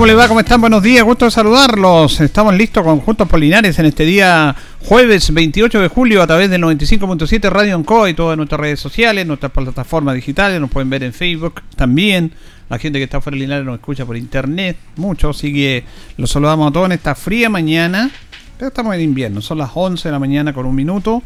¿Cómo le va? ¿Cómo están? Buenos días, gusto de saludarlos. Estamos listos con Juntos Polinares en este día jueves 28 de julio a través del 95.7 Radio Onco y todas nuestras redes sociales, nuestras plataformas digitales, nos pueden ver en Facebook también. La gente que está fuera de Linares nos escucha por internet, mucho, así que los saludamos a todos en esta fría mañana. Estamos en invierno, son las 11 de la mañana con un minuto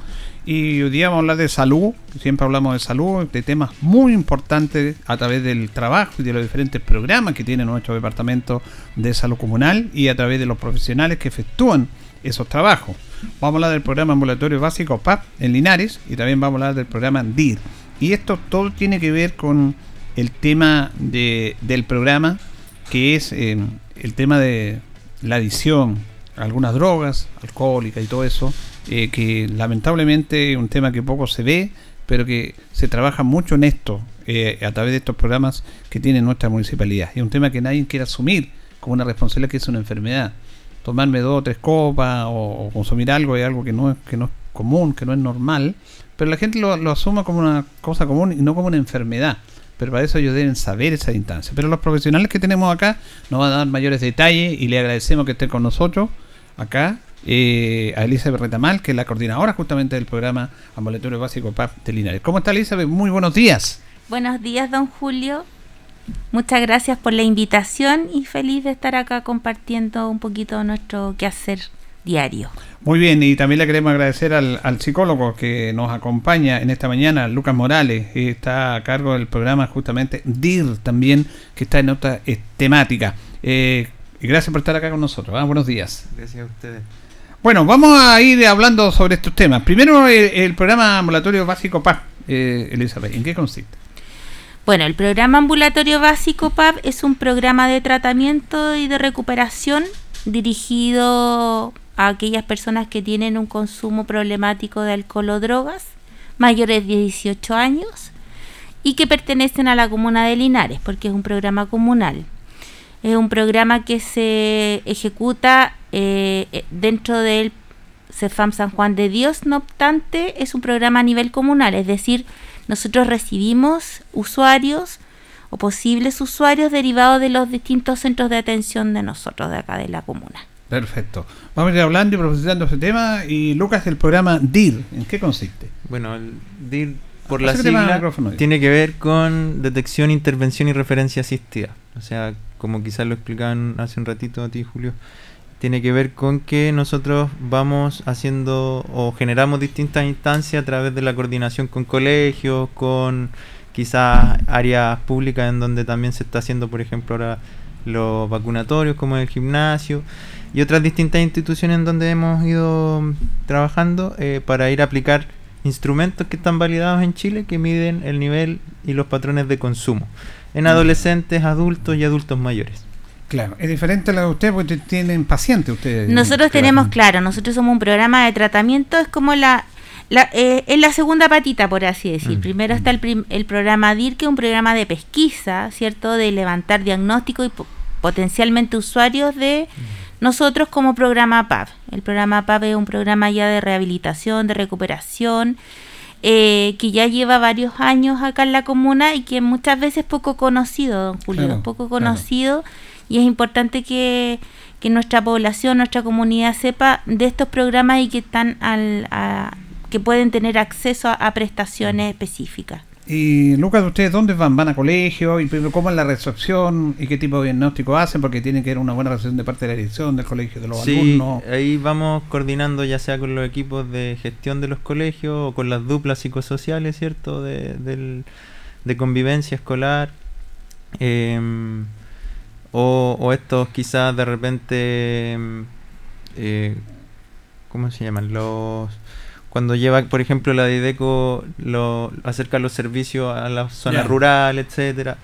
y hoy día vamos a hablar de salud, siempre hablamos de salud, de temas muy importantes a través del trabajo y de los diferentes programas que tiene nuestro departamento de salud comunal y a través de los profesionales que efectúan esos trabajos. Vamos a hablar del programa ambulatorio básico PAP en Linares y también vamos a hablar del programa DIR. Y esto todo tiene que ver con el tema de, del programa, que es eh, el tema de la adicción, algunas drogas, alcohólica y todo eso, eh, que lamentablemente es un tema que poco se ve, pero que se trabaja mucho en esto eh, a través de estos programas que tiene nuestra municipalidad. Es un tema que nadie quiere asumir como una responsabilidad que es una enfermedad. Tomarme dos o tres copas o, consumir algo es algo que no es, que no es común, que no es normal, pero la gente lo asuma como una cosa común y no como una enfermedad pero para eso ellos deben saber esa instancia. Pero los profesionales que tenemos acá nos van a dar mayores detalles y le agradecemos que estén con nosotros acá eh, a Elizabeth Retamal, que es la coordinadora justamente del programa Ambulatorio Básico PAP de Linares. ¿Cómo está Elizabeth? Muy buenos días. Buenos días, don Julio. Muchas gracias por la invitación y feliz de estar acá compartiendo un poquito nuestro quehacer diario. Muy bien, y también le queremos agradecer al, al psicólogo que nos acompaña en esta mañana, Lucas Morales, que está a cargo del programa justamente DIR también, que está en otra eh, temática. Eh, y gracias por estar acá con nosotros. ¿ah? Buenos días. Gracias a ustedes. Bueno, vamos a ir hablando sobre estos temas. Primero, el, el programa ambulatorio básico PAP, eh, Elizabeth, ¿en qué consiste? Bueno, el programa ambulatorio básico PAP es un programa de tratamiento y de recuperación dirigido a aquellas personas que tienen un consumo problemático de alcohol o drogas, mayores de 18 años, y que pertenecen a la comuna de Linares, porque es un programa comunal. Es un programa que se ejecuta eh, dentro del CEFAM San Juan de Dios, no obstante, es un programa a nivel comunal, es decir, nosotros recibimos usuarios o posibles usuarios derivados de los distintos centros de atención de nosotros de acá de la comuna. Perfecto. Vamos a ir hablando y profundizando ese tema. Y Lucas, el programa DIR, ¿en qué consiste? Bueno, el DIR, por la sigla, tiene que ver con detección, intervención y referencia asistida. O sea, como quizás lo explicaban hace un ratito a ti, Julio, tiene que ver con que nosotros vamos haciendo o generamos distintas instancias a través de la coordinación con colegios, con quizás áreas públicas en donde también se está haciendo, por ejemplo, ahora los vacunatorios como el gimnasio y otras distintas instituciones en donde hemos ido trabajando eh, para ir a aplicar instrumentos que están validados en Chile que miden el nivel y los patrones de consumo en adolescentes, adultos y adultos mayores. Claro, es diferente a la de ustedes porque tienen pacientes ustedes. Nosotros tenemos, claro, nosotros somos un programa de tratamiento, es como la, la eh, es la segunda patita, por así decir. Mm. Primero está el, prim- el programa DIR, que es un programa de pesquisa, ¿cierto? De levantar diagnóstico y po- potencialmente usuarios de nosotros como programa PAP. El programa PAP es un programa ya de rehabilitación, de recuperación, eh, que ya lleva varios años acá en la comuna y que muchas veces poco conocido, don Julio, Claro, poco claro. conocido y es importante que, que nuestra población, nuestra comunidad sepa de estos programas y que están al, a- que pueden tener acceso a, a prestaciones específicas. Y Lucas, ¿ustedes dónde van? ¿Van a colegio? ¿Y cómo es la recepción? ¿Y qué tipo de diagnóstico hacen? Porque tiene que haber una buena recepción de parte de la dirección del colegio, de los Sí, alumnos. ahí vamos coordinando ya sea con los equipos de gestión de los colegios o con las duplas psicosociales, ¿cierto? De, del- de convivencia escolar. em, o, o estos quizás de repente... em, eh, ¿Cómo se llaman? Los... Cuando lleva, por ejemplo, la Dideco lo acerca los servicios a la zona rural, etcétera.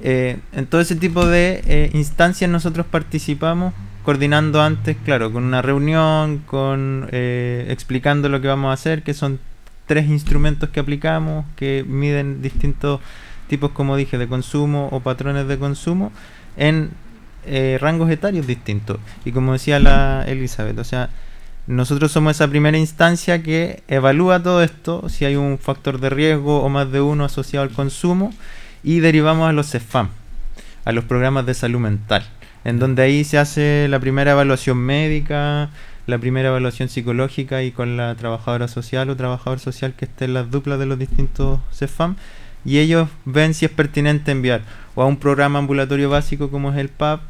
Eh, en todo ese tipo de eh, instancias nosotros participamos coordinando antes, claro, con una reunión, con eh, explicando lo que vamos a hacer, que son tres instrumentos que aplicamos, que miden distintos tipos, como dije, de consumo o patrones de consumo en eh, rangos etarios distintos. Y como decía la Elizabeth, o sea, nosotros somos esa primera instancia que evalúa todo esto, si hay un factor de riesgo o más de uno asociado al consumo, y derivamos a los CEFAM, a los programas de salud mental en donde ahí se hace la primera evaluación médica, la primera evaluación psicológica y con la trabajadora social o trabajador social que esté en las duplas de los distintos CEFAM y ellos ven si es pertinente enviar o a un programa ambulatorio básico como es el PAP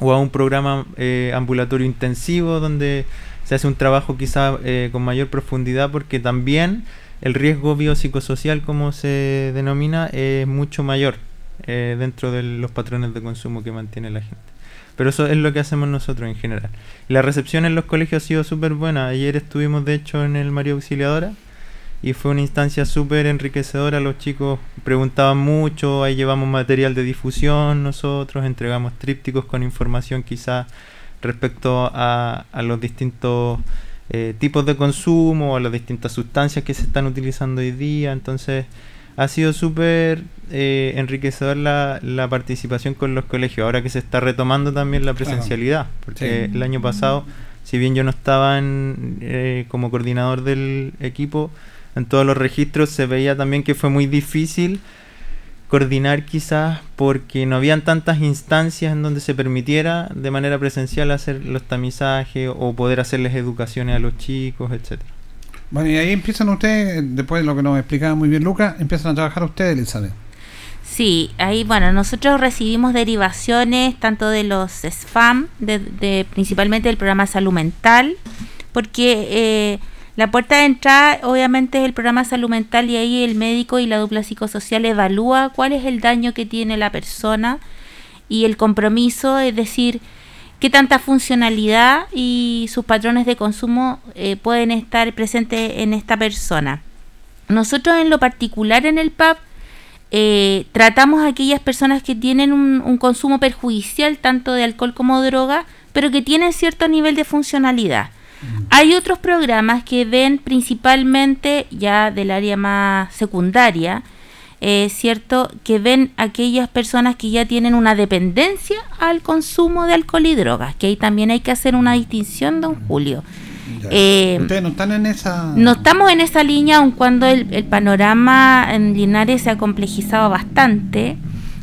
o a un programa eh, ambulatorio intensivo donde se hace un trabajo quizá eh, con mayor profundidad porque también el riesgo biopsicosocial como se denomina es mucho mayor eh, dentro de los patrones de consumo que mantiene la gente. Pero eso es lo que hacemos nosotros en general. La recepción en los colegios ha sido súper buena. Ayer estuvimos de hecho en el María Auxiliadora y fue una instancia súper enriquecedora. Los chicos preguntaban mucho, ahí llevamos material de difusión nosotros, entregamos trípticos con información quizás respecto a, a los distintos eh, tipos de consumo, a las distintas sustancias que se están utilizando hoy día. Entonces ha sido súper eh, enriquecedor la, la, participación con los colegios, ahora que se está retomando también la presencialidad, porque el año pasado, si bien yo no estaba en, eh, como coordinador del equipo, en todos los registros se veía también que fue muy difícil coordinar quizás porque no habían tantas instancias en donde se permitiera de manera presencial hacer los tamizajes o poder hacerles educaciones a los chicos, etcétera. Bueno, y ahí empiezan ustedes, después de lo que nos explicaba muy bien Lucas, empiezan a trabajar ustedes, Elizabeth. Sí, ahí, bueno, nosotros recibimos derivaciones tanto de los SFAM, de, principalmente del programa Salud Mental, porque eh, la puerta de entrada obviamente es el programa Salud Mental y ahí el médico y la dupla psicosocial evalúa cuál es el daño que tiene la persona y el compromiso, es decir, qué tanta funcionalidad y sus patrones de consumo eh, pueden estar presentes en esta persona. Nosotros en lo particular en el PAP eh, tratamos a aquellas personas que tienen un, consumo perjudicial tanto de alcohol como droga, pero que tienen cierto nivel de funcionalidad. Hay otros programas que ven principalmente ya del área más secundaria, es cierto que ven aquellas personas que ya tienen una dependencia al consumo de alcohol y drogas, que ahí también hay que hacer una distinción, don Julio. Eh, Ustedes no están en esa... No estamos en esa línea, aun cuando el, panorama en Linares se ha complejizado bastante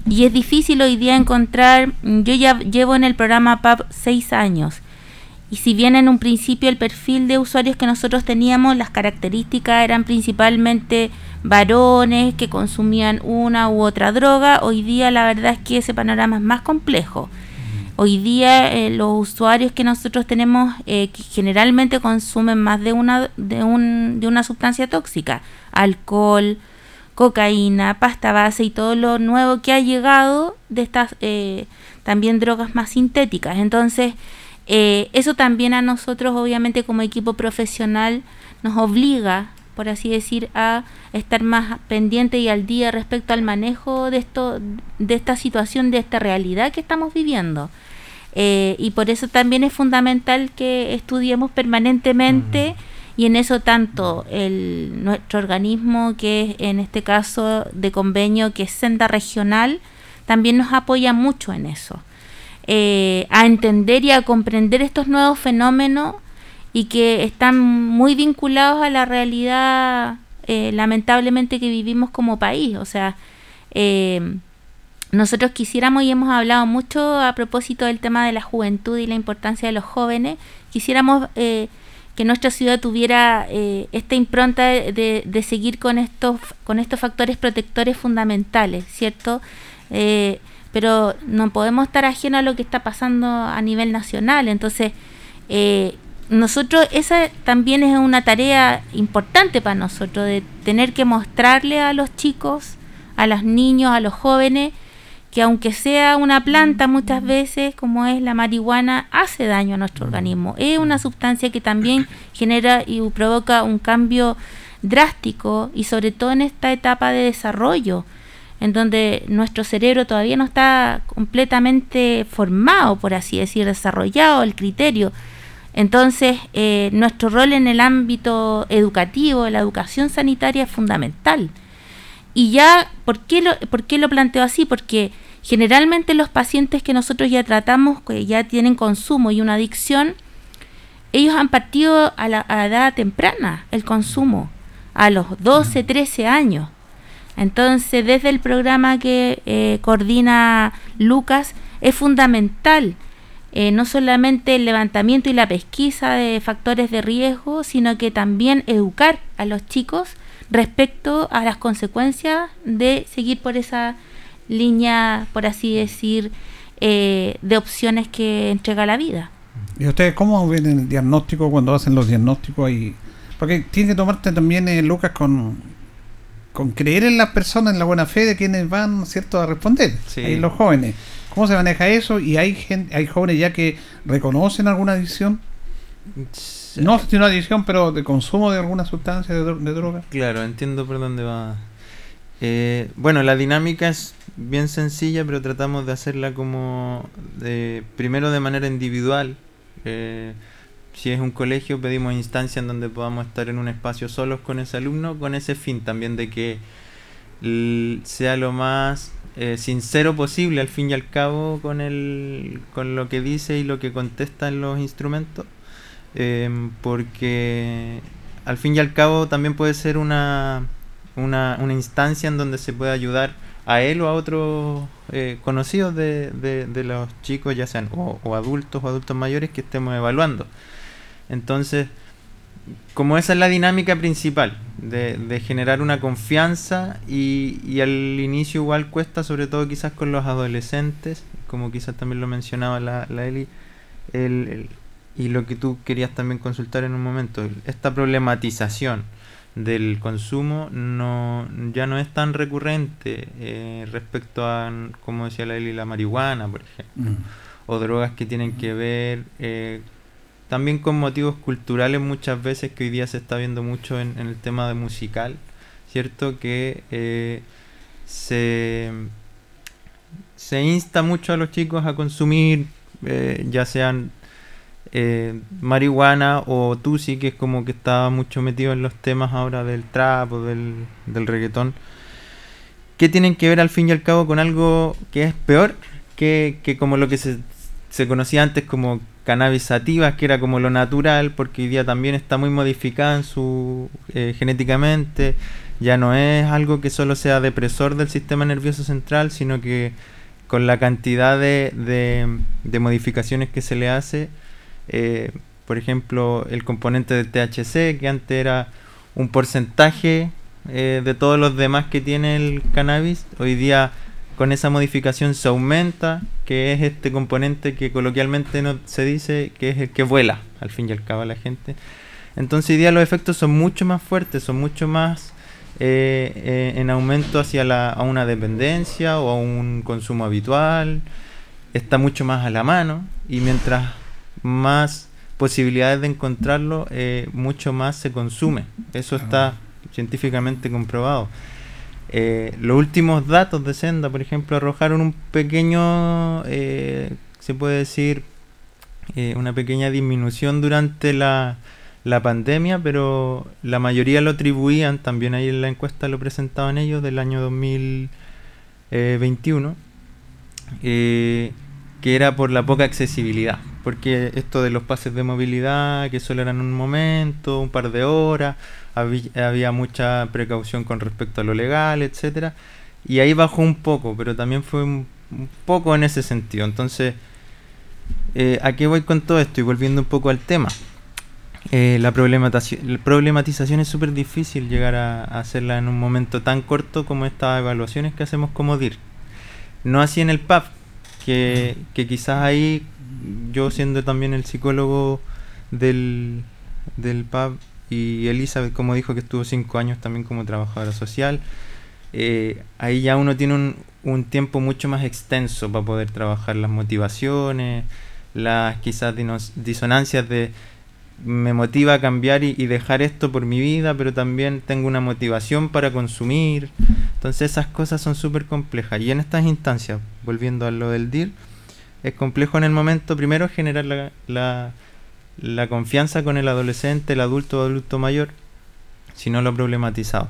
y es difícil hoy día encontrar, yo ya llevo en el programa PAP seis años y si bien en un principio el perfil de usuarios que nosotros teníamos, las características eran principalmente varones que consumían una u otra droga, hoy día la verdad es que ese panorama es más complejo. Hoy día eh, los usuarios que nosotros tenemos eh, que generalmente consumen más de una, de, un, de una sustancia tóxica, alcohol, cocaína, pasta base y todo lo nuevo que ha llegado de estas eh, también drogas más sintéticas. Entonces, eh, eso también a nosotros, obviamente, como equipo profesional, nos obliga, por así decir, a estar más pendiente y al día respecto al manejo de esto, de esta situación, de esta realidad que estamos viviendo. Eh, y por eso también es fundamental que estudiemos permanentemente y en eso tanto el, nuestro organismo, que es en este caso de convenio, que es Senda Regional, también nos apoya mucho en eso. Eh, a entender y a comprender estos nuevos fenómenos y que están muy vinculados a la realidad eh, lamentablemente que vivimos como país. O sea, eh, nosotros quisiéramos y hemos hablado mucho a propósito del tema de la juventud y la importancia de los jóvenes, quisiéramos que nuestra ciudad tuviera esta impronta de, de, seguir con estos, con estos factores protectores fundamentales, ¿cierto? Pero no podemos estar ajenos a lo que está pasando a nivel nacional. Entonces, eh, nosotros, esa también es una tarea importante para nosotros, de tener que mostrarle a los chicos, a los niños, a los jóvenes, que aunque sea una planta muchas veces, como es la marihuana, hace daño a nuestro organismo. Es una sustancia que también genera y provoca un cambio drástico y sobre todo en esta etapa de desarrollo en donde nuestro cerebro todavía no está completamente formado, por así decir, desarrollado el criterio. Entonces, eh, nuestro rol en el ámbito educativo, la educación sanitaria es fundamental. Y ya, ¿por qué lo, por qué lo planteo así? Porque generalmente los pacientes que nosotros ya tratamos, que ya tienen consumo y una adicción, ellos han partido a la edad temprana el consumo, a los 12, 13 años. Entonces, desde el programa que eh, coordina Lucas, es fundamental eh, no solamente el levantamiento y la pesquisa de factores de riesgo, sino que también educar a los chicos respecto a las consecuencias de seguir por esa línea, por así decir, eh, de opciones que entrega la vida. ¿Y ustedes cómo ven el diagnóstico cuando hacen los diagnósticos ahí? Porque tiene que tomarte también, Lucas, con con creer en las personas, en la buena fe de quienes van, ¿cierto?, a responder. Ahí los jóvenes. ¿Cómo se maneja eso? ¿Y hay gente, hay jóvenes ya que reconocen alguna adicción? No si una adicción, pero de consumo de alguna sustancia, de, droga. Claro, entiendo por dónde va. Eh, bueno, la dinámica es bien sencilla, pero tratamos de hacerla como de, primero de manera individual. Eh, si es un colegio, pedimos instancias en donde podamos estar en un espacio solos con ese alumno, con ese fin también de que sea lo más eh, sincero posible al fin y al cabo con, el, con lo que dice y lo que contesta en los instrumentos, em, porque al fin y al cabo también puede ser una, una, una instancia en donde se puede ayudar a él o a otros eh, conocidos de, de, los chicos, ya sean o adultos o adultos mayores que estemos evaluando. Entonces, como esa es la dinámica principal, de, generar una confianza y, al inicio igual cuesta, sobre todo quizás con los adolescentes, como quizás también lo mencionaba la, Eli, y lo que tú querías también consultar en un momento, esta problematización del consumo no ya no es tan recurrente eh, respecto a, como decía la Eli, la marihuana, por ejemplo, mm. o drogas que tienen que ver eh, también con motivos culturales muchas veces que hoy día se está viendo mucho en, el tema de musical, ¿cierto? Que eh, se, se insta mucho a los chicos a consumir, eh, ya sean eh, marihuana o tusi, que es como que está mucho metido en los temas ahora del trap o del, del reggaetón, que tienen que ver al fin y al cabo con algo que es peor que, que como lo que se, se conocía antes como cannabis sativas, que era como lo natural, porque hoy día también está muy modificada en su eh, genéticamente, ya no es algo que solo sea depresor del sistema nervioso central, sino que con la cantidad de, de, modificaciones que se le hace, eh, por ejemplo, el componente del THC, que antes era un porcentaje eh, de todos los demás que tiene el cannabis, hoy día con esa modificación se aumenta, que es este componente que coloquialmente no se dice que es el que vuela, al fin y al cabo la gente. Entonces hoy día los efectos son mucho más fuertes, son mucho más eh, eh, en aumento hacia la, a una dependencia o a un consumo habitual, está mucho más a la mano y mientras más posibilidades de encontrarlo, eh, mucho más se consume. Eso está ah. científicamente comprobado. Eh, los últimos datos de Senda, por ejemplo, arrojaron un pequeño, eh, se puede decir, eh, una pequeña disminución durante la, la, pandemia, pero la mayoría lo atribuían, también ahí en la encuesta lo presentaban ellos, del año 2021, que era por la poca accesibilidad, porque esto de los pases de movilidad, que solo eran un momento, un par de horas, había, mucha precaución con respecto a lo legal, etcétera, y ahí bajó un poco, pero también fue un, poco en ese sentido. Entonces, eh, ¿a qué voy con todo esto? Y volviendo un poco al tema. Eh, la, problematización, problematización es súper difícil llegar a, hacerla en un momento tan corto como estas evaluaciones que hacemos como DIR. No así en el PAP, que, que quizás ahí yo siendo también el psicólogo del, del PAP y Elizabeth, como dijo que estuvo cinco años también como trabajadora social, eh, ahí ya uno tiene un, un, tiempo mucho más extenso para poder trabajar las motivaciones, las quizás disonancias de me motiva a cambiar y, dejar esto por mi vida, pero también tengo una motivación para consumir. Entonces esas cosas son súper complejas. Y en estas instancias, volviendo a lo del DIR, es complejo en el momento, primero, generar la, la, la confianza con el adolescente, el adulto o adulto mayor, si no lo problematizado.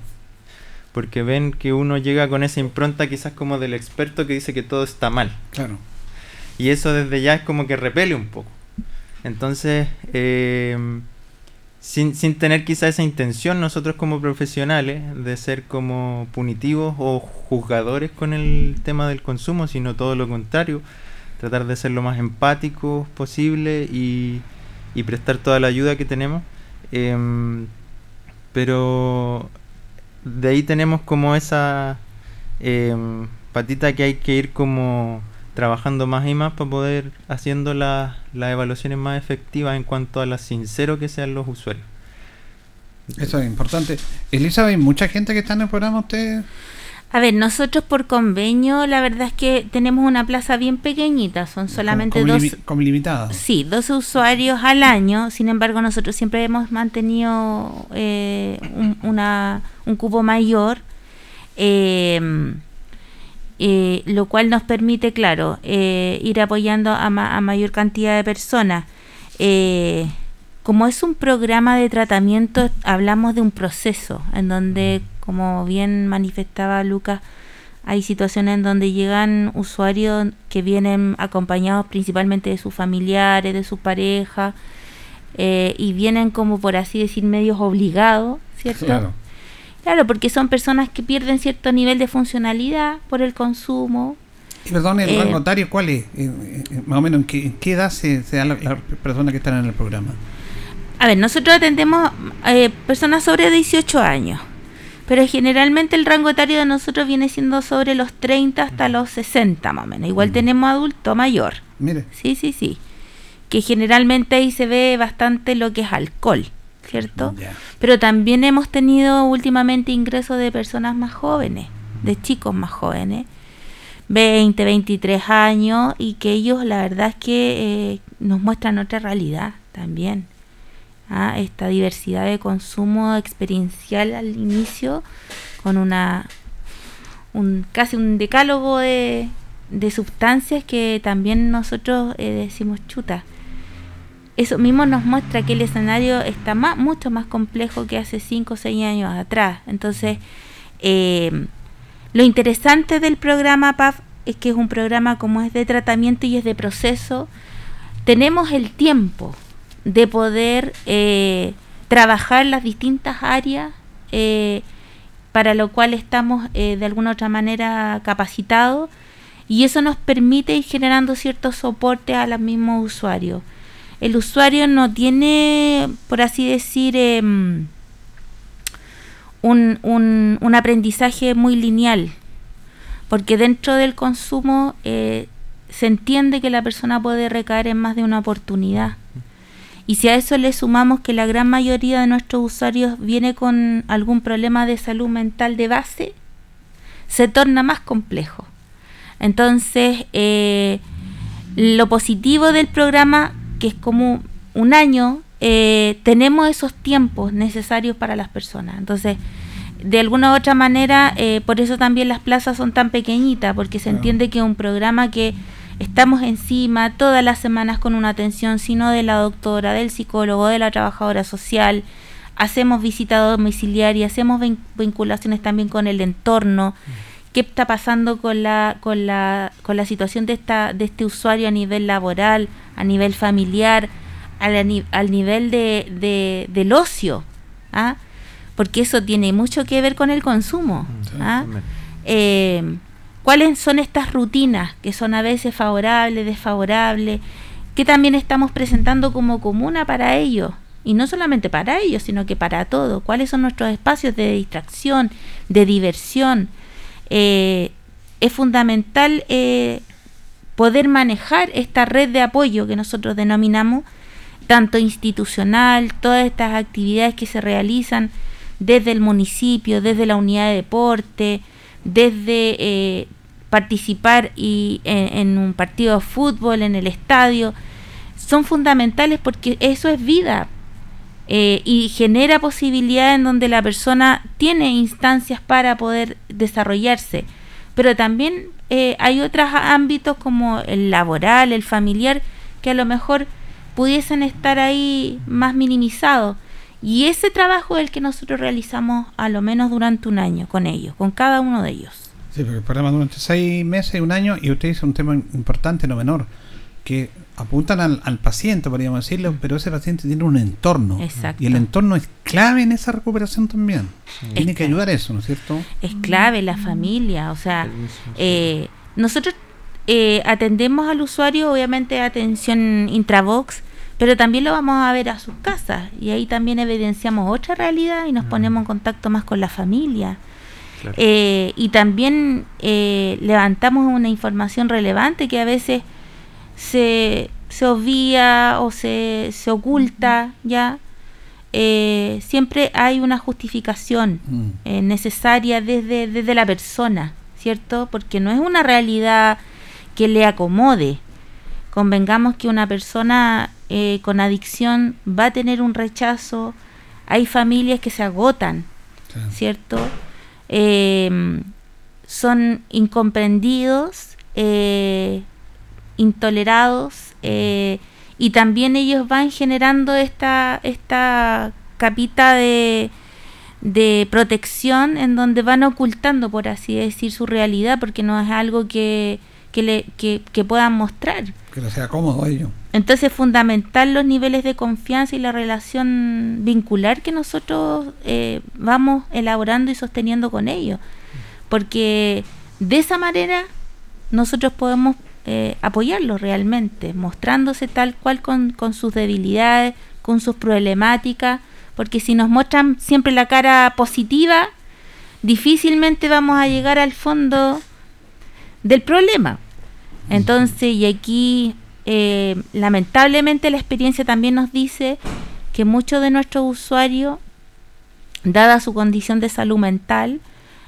Porque ven que uno llega con esa impronta quizás como del experto que dice que todo está mal. Claro. Y eso desde ya es como que repele un poco. Entonces, eh, sin, sin tener quizá esa intención nosotros como profesionales de ser como punitivos o juzgadores con el tema del consumo, sino todo lo contrario, tratar de ser lo más empáticos posible y, y prestar toda la ayuda que tenemos. Em, pero de ahí tenemos como esa em, patita que hay que ir como trabajando más y más para poder haciendo las evaluaciones más efectivas en cuanto a lo sincero que sean los usuarios. Eso es importante. Elizabeth, ¿mucha gente que está en el programa usted? A ver, nosotros por convenio, la verdad es que tenemos una plaza bien pequeñita, son solamente dos. como limitada. Sí, dos usuarios al año. Sin embargo, nosotros siempre hemos mantenido eh, un, una, un cupo mayor. Eh, eh, lo cual nos permite, claro, eh, ir apoyando a, mayor cantidad de personas. Eh, como es un programa de tratamiento, hablamos de un proceso en donde, como bien manifestaba Lucas, hay situaciones en donde llegan usuarios que vienen acompañados principalmente de sus familiares, de sus parejas, y vienen como por así decir medios obligados, ¿cierto? Claro Claro, porque son personas que pierden cierto nivel de funcionalidad por el consumo. Y perdón, el eh, notario, ¿cuál es? Eh, eh, más o menos, ¿en qué, qué edad se, dan las personas que están en el programa? A ver, nosotros atendemos eh, personas sobre 18 años, pero generalmente el rango etario de nosotros viene siendo sobre los 30 hasta los 60 más o menos. Igual tenemos adulto mayor. Mire. Sí, sí, sí. Que generalmente ahí se ve bastante lo que es alcohol. ¿cierto? Pero también hemos tenido últimamente ingresos de personas más jóvenes, de chicos más jóvenes, 20, 23 años, y que ellos la verdad es que eh, nos muestran otra realidad también. ¿Ah? Esta diversidad de consumo experiencial al inicio, con una un casi un decálogo de, de sustancias que también nosotros eh, decimos chuta eso mismo nos muestra que el escenario está más, mucho más complejo que hace 5 o 6 años atrás. Entonces, eh, lo interesante del programa PAF es que es un programa como es de tratamiento y es de proceso. Tenemos el tiempo de poder eh, trabajar las distintas áreas eh, para lo cual estamos de alguna otra manera capacitados y eso nos permite ir generando cierto soporte a los mismos usuarios el usuario no tiene, por así decir, em, un, un, aprendizaje muy lineal, porque dentro del consumo eh, se entiende que la persona puede recaer en más de una oportunidad. Y si a eso le sumamos que la gran mayoría de nuestros usuarios viene con algún problema de salud mental de base, se torna más complejo. Entonces, eh, lo positivo del programa que es como un año, eh, tenemos esos tiempos necesarios para las personas. Entonces, de alguna u otra manera, eh, por eso también las plazas son tan pequeñitas, porque se entiende que un programa que estamos encima todas las semanas con una atención, sino de la doctora, del psicólogo, de la trabajadora social, hacemos visita domiciliaria, hacemos vinculaciones también con el entorno. ¿Qué está pasando con la, con la, con la situación de, esta, de este usuario a nivel laboral? a nivel familiar, al, al nivel de, del ocio, ¿ah? porque eso tiene mucho que ver con el consumo. ¿ah? Eh, ¿Cuáles son estas rutinas que son a veces favorables, desfavorables, que también estamos presentando como comuna para ellos? Y no solamente para ellos, sino que para todos. ¿Cuáles son nuestros espacios de distracción, de diversión? Eh, es fundamental eh, poder manejar esta red de apoyo que nosotros denominamos, tanto institucional, todas estas actividades que se realizan desde el municipio, desde la unidad de deporte, desde eh, participar y, en, un partido de fútbol, en el estadio, son fundamentales porque eso es vida. eh, y genera posibilidades en donde la persona tiene instancias para poder desarrollarse. Pero también eh, hay otros ámbitos como el laboral, el familiar, que a lo mejor pudiesen estar ahí más minimizados. Y ese trabajo es el que nosotros realizamos a lo menos durante un año con ellos, con cada uno de ellos. Sí, porque el programa durante seis meses, un año, y usted dice un tema importante, no menor, que apuntan al, paciente, podríamos decirlo, pero ese paciente tiene un entorno. Y el entorno es clave en esa recuperación también. Tiene que ayudar eso, ¿no es cierto? Es clave la familia, o sea, eh, nosotros eh, atendemos al usuario, obviamente atención intravox, pero también lo vamos a ver a sus casas y ahí también evidenciamos otra realidad y nos ponemos en contacto más con la familia. Eh, y también levantamos una información relevante que a veces se, se obvia o se, se oculta, ¿ya? Eh, siempre hay una justificación mm. eh, necesaria desde, desde la persona, ¿cierto? Porque no es una realidad que le acomode. Convengamos que una persona eh, con adicción va a tener un rechazo, hay familias que se agotan, ¿cierto? son incomprendidos, intolerados eh, y también ellos van generando esta, esta capita de, de protección en donde van ocultando, por así decir, su realidad porque no es algo que, que, le, que, puedan mostrar. Que no sea cómodo ello. Entonces es fundamental los niveles de confianza y la relación vincular que nosotros eh, vamos elaborando y sosteniendo con ellos. Porque de esa manera nosotros podemos eh, apoyarlo realmente, mostrándose tal cual con, con sus debilidades, con sus problemáticas, porque si nos muestran siempre la cara positiva, difícilmente vamos a llegar al fondo del problema. Entonces, y aquí eh, lamentablemente la experiencia también nos dice que muchos de nuestros usuarios, dada su condición de salud mental,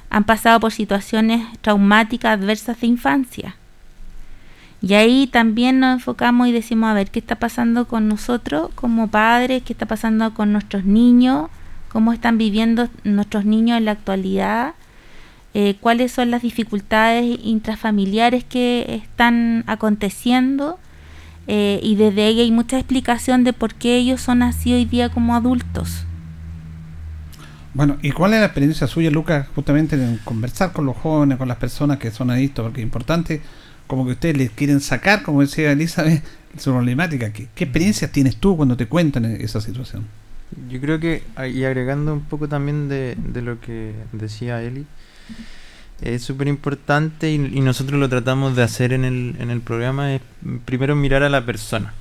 han pasado por situaciones traumáticas adversas de infancia. Y ahí también nos enfocamos y decimos, a ver, ¿qué está pasando con nosotros como padres? ¿Qué está pasando con nuestros niños? ¿Cómo están viviendo nuestros niños en la actualidad? Eh, ¿Cuáles son las dificultades intrafamiliares que están aconteciendo? Eh, y desde ahí hay mucha explicación de por qué ellos son así hoy día como adultos. Bueno, ¿y cuál es la experiencia suya, Lucas, justamente en conversar con los jóvenes, con las personas que son adictos? Porque es importante como que ustedes les quieren sacar, como decía Elizabeth, su problemática. ¿Qué, qué experiencias tienes tú cuando te cuentan esa situación? Yo creo que, y agregando un poco también de, lo que decía Eli, es súper importante y, nosotros lo tratamos de hacer en el, en el programa, es primero mirar a la persona,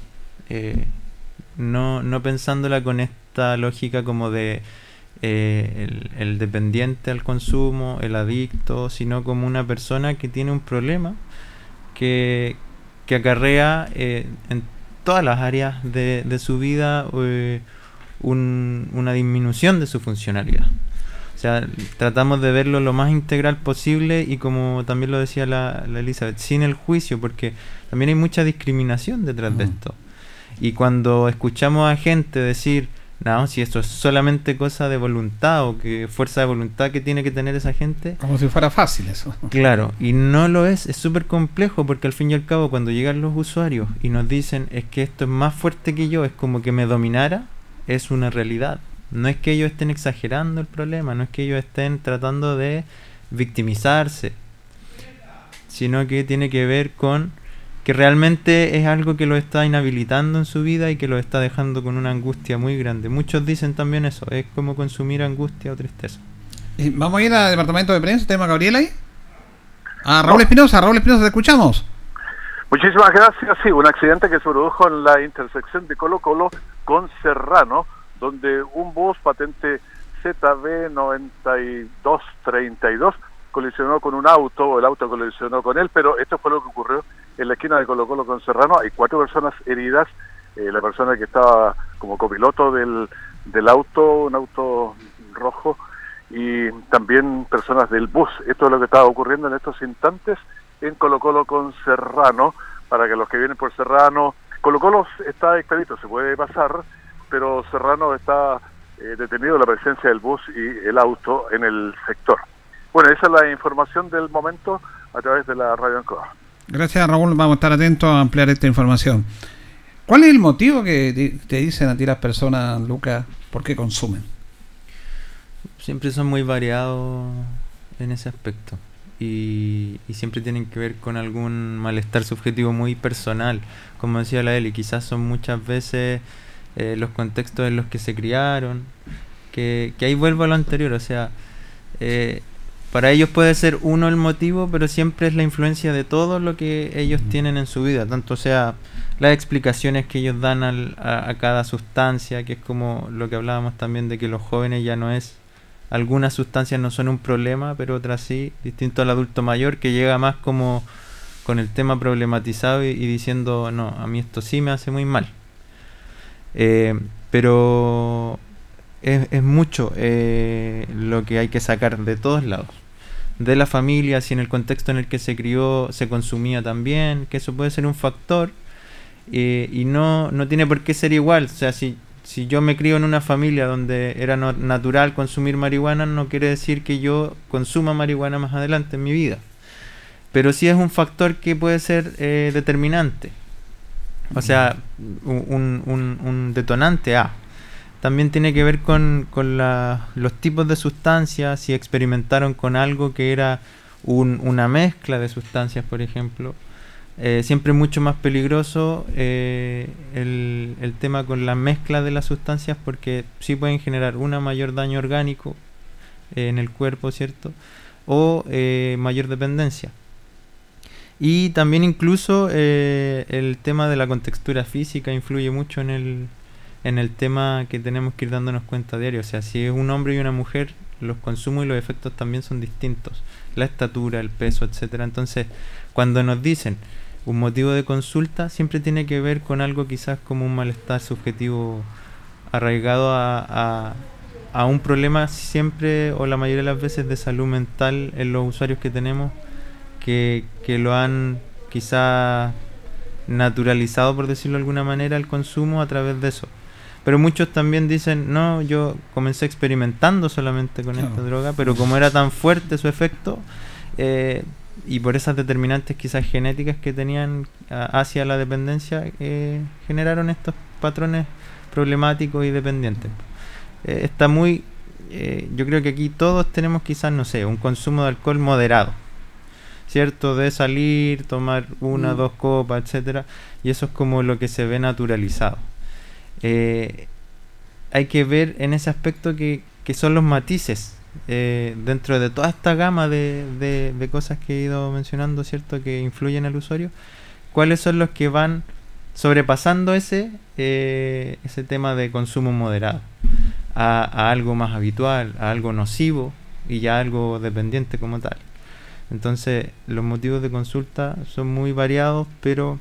eh, no, no pensándola con esta lógica como de eh, el, dependiente al consumo, el adicto, sino como una persona que tiene un problema que, acarrea eh, en todas las áreas de, su vida eh, una disminución de su funcionalidad. Sea, tratamos de verlo lo más integral posible y como también lo decía la, Elizabeth, sin el juicio, porque también hay mucha discriminación detrás de esto. Y cuando escuchamos a gente decir, no, si esto es solamente cosa de voluntad o que fuerza de voluntad que tiene que tener esa gente. Como si fuera fácil eso. Claro, y no lo es, es súper complejo porque al fin y al cabo cuando llegan los usuarios y nos dicen es que esto es más fuerte que yo, es como que me dominara, es una realidad. No es que ellos estén exagerando el problema, no es que ellos estén tratando de victimizarse, sino que tiene que ver con que realmente es algo que lo está inhabilitando en su vida y que lo está dejando con una angustia muy grande. Muchos dicen también eso, es como consumir angustia o tristeza. vamos a ir al departamento de prensa, tema Gabriel ahí. A Raúl Espinosa, Raúl Espinosa, te escuchamos. Muchísimas gracias. Sí, un accidente que se produjo en la intersección de Colo Colo con Serrano, donde un bus patente ZB9232 colisionó con un auto, el auto colisionó con él, pero esto fue lo que ocurrió en la esquina de Colo Colo con Serrano. Hay cuatro personas heridas. Eh, la persona que estaba como copiloto del, del auto, un auto rojo, y también personas del bus. Esto es lo que estaba ocurriendo en estos instantes en Colo Colo con Serrano, para que los que vienen por Serrano, Colo Colo está expedito, se puede pasar, pero Serrano está eh, detenido la presencia del bus y el auto en el sector. Bueno, esa es la información del momento a través de la radio Ancoa. Gracias Raúl, vamos a estar atentos a ampliar esta información. ¿Cuál es el motivo que te dicen a ti las personas, Lucas, por qué consumen? Siempre son muy variados en ese aspecto y, siempre tienen que ver con algún malestar subjetivo muy personal. Como decía la Eli, quizás son muchas veces eh, los contextos en los que se criaron, que, ahí vuelvo a lo anterior, o sea, eh, para ellos puede ser uno el motivo, pero siempre es la influencia de todo lo que ellos tienen en su vida, tanto sea las explicaciones que ellos dan a, a, cada sustancia, que es como lo que hablábamos también de que los jóvenes ya no es algunas sustancias no son un problema, pero otras sí, distinto al adulto mayor que llega más como con el tema problematizado y, diciendo, no, a mí esto sí me hace muy mal. Eh, pero es, mucho eh, lo que hay que sacar de todos lados. De la familia, si en el contexto en el que se crió se consumía también, que eso puede ser un factor. Eh, y no, no tiene por qué ser igual. O sea, si si yo me crío en una familia donde era natural consumir marihuana, no quiere decir que yo consuma marihuana más adelante en mi vida. Pero sí es un factor que puede ser eh, determinante. O sea, un, un, detonante A. También tiene que ver con, con los tipos de sustancias, si experimentaron con algo que era una mezcla de sustancias, por ejemplo eh, siempre mucho más peligroso eh, el, el, tema con la mezcla de las sustancias porque sí pueden generar una mayor daño orgánico eh, en el cuerpo, ¿cierto? O mayor dependencia. Y también incluso el tema de la contextura física influye mucho en el, en el tema que tenemos que ir dándonos cuenta diario. O sea, si es un hombre y una mujer, los consumos y los efectos también son distintos. La estatura, el peso, etcétera. Entonces, cuando nos dicen un motivo de consulta siempre tiene que ver con algo quizás como un malestar subjetivo arraigado a, a, un problema siempre o la mayoría de las veces de salud mental en los usuarios que tenemos que, que lo han quizás naturalizado por decirlo de alguna manera el consumo a través de eso pero muchos también dicen no yo comencé experimentando solamente con esta droga pero como era tan fuerte su efecto eh, y por esas determinantes quizás genéticas que tenían hacia la dependencia, eh, generaron estos patrones problemáticos y dependientes. Eh, está muy, eh, yo creo que aquí todos tenemos quizás, no sé, un consumo de alcohol moderado, ¿cierto? De salir, tomar una, mm. dos copas, etcétera, y eso es como lo que se ve naturalizado. hay que ver en ese aspecto que, que son los matices eh, dentro de toda esta gama de, de, cosas que he ido mencionando, ¿cierto? Que influyen al usuario, ¿cuáles son los que van sobrepasando ese, eh, ese tema de consumo moderado a, algo más habitual, a algo nocivo y ya algo dependiente como tal? Entonces, los motivos de consulta son muy variados, pero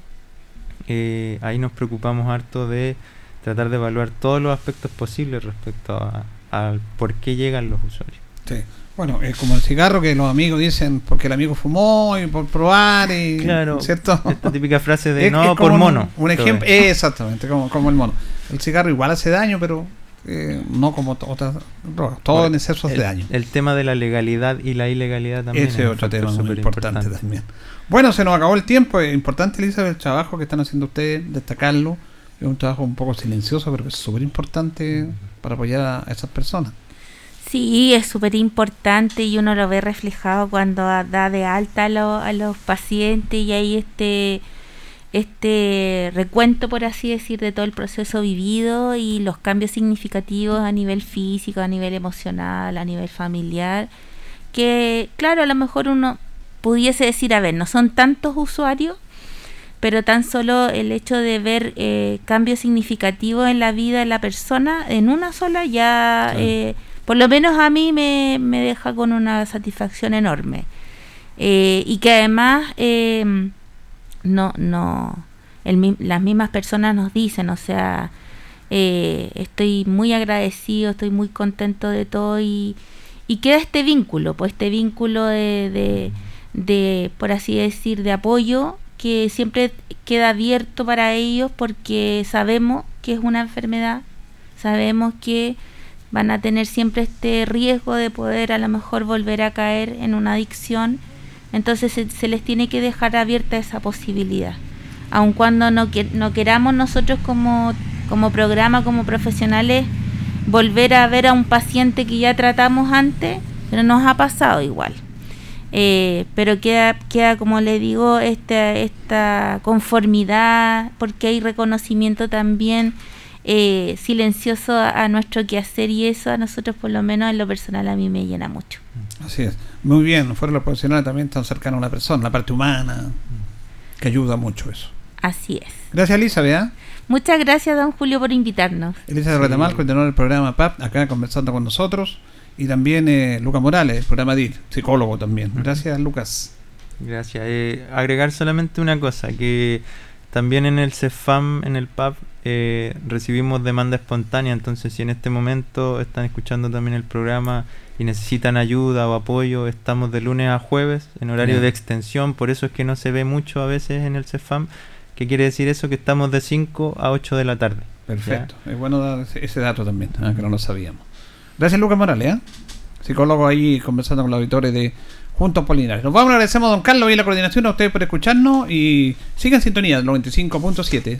eh, ahí nos preocupamos harto de tratar de evaluar todos los aspectos posibles respecto a, por qué llegan los usuarios. Sí. Bueno, es como el cigarro que los amigos dicen porque el amigo fumó y por probar y claro, ¿cierto? Esta típica frase de no por mono. Un, ejemplo, exactamente, como, como el mono. El cigarro igual hace daño, pero eh, no como otras drogas, todo en exceso de daño. El tema de la legalidad y la ilegalidad también Ese es otro tema muy importante, también. Bueno, se nos acabó el tiempo, es importante Elizabeth el trabajo que están haciendo ustedes, destacarlo, es un trabajo un poco silencioso, pero es súper importante para apoyar a esas personas. Sí, es súper importante y uno lo ve reflejado cuando da de alta a, a los pacientes y hay este, este recuento, por así decir, de todo el proceso vivido y los cambios significativos a nivel físico, a nivel emocional, a nivel familiar, que claro, a lo mejor uno pudiese decir, a ver, no son tantos usuarios, pero tan solo el hecho de ver eh, cambios significativos en la vida de la persona, en una sola, ya... Eh, por lo menos a mí me, me deja con una satisfacción enorme. Eh, y que además no, no, las mismas personas nos dicen, o sea, eh, estoy muy agradecido, estoy muy contento de todo y, y queda este vínculo, pues este vínculo de, de, por así decir, de apoyo que siempre queda abierto para ellos porque sabemos que es una enfermedad sabemos que van a tener siempre este riesgo de poder a lo mejor volver a caer en una adicción, entonces se, les tiene que dejar abierta esa posibilidad. Aun cuando no, no queramos nosotros como, como programa, como profesionales, volver a ver a un paciente que ya tratamos antes, pero nos ha pasado igual. Eh, pero queda, queda, como le digo, esta, esta conformidad, porque hay reconocimiento también eh, silencioso a, nuestro quehacer y eso a nosotros por lo menos en lo personal a mí me llena mucho. Así es, muy bien, fuera lo profesional también están cercanos a la persona, la parte humana, que ayuda mucho eso. Así es. Gracias Elizabeth. Muchas gracias don Julio por invitarnos. Elizabeth sí. Retamal, continuó el programa PAP, acá conversando con nosotros. Y también eh, Lucas Morales, el programa DIR, psicólogo también. Gracias Lucas. Gracias. Eh, agregar solamente una cosa, que también en el CEFAM, en el PAP, eh, recibimos demanda espontánea, entonces si en este momento están escuchando también el programa y necesitan ayuda o apoyo, estamos de lunes a jueves en horario de extensión, por eso es que no se ve mucho a veces en el CEFAM. ¿Qué quiere decir eso? Que estamos de 5 a 8 de la tarde. Perfecto. Es bueno dar ese dato también, ah, que no lo sabíamos. Gracias, Lucas Morales, ¿eh? psicólogo ahí conversando con los auditores de Juntos Polinares. Nos vamos, agradecemos a don Carlos y la coordinación, a ustedes por escucharnos y sigan en sintonía del 95.7.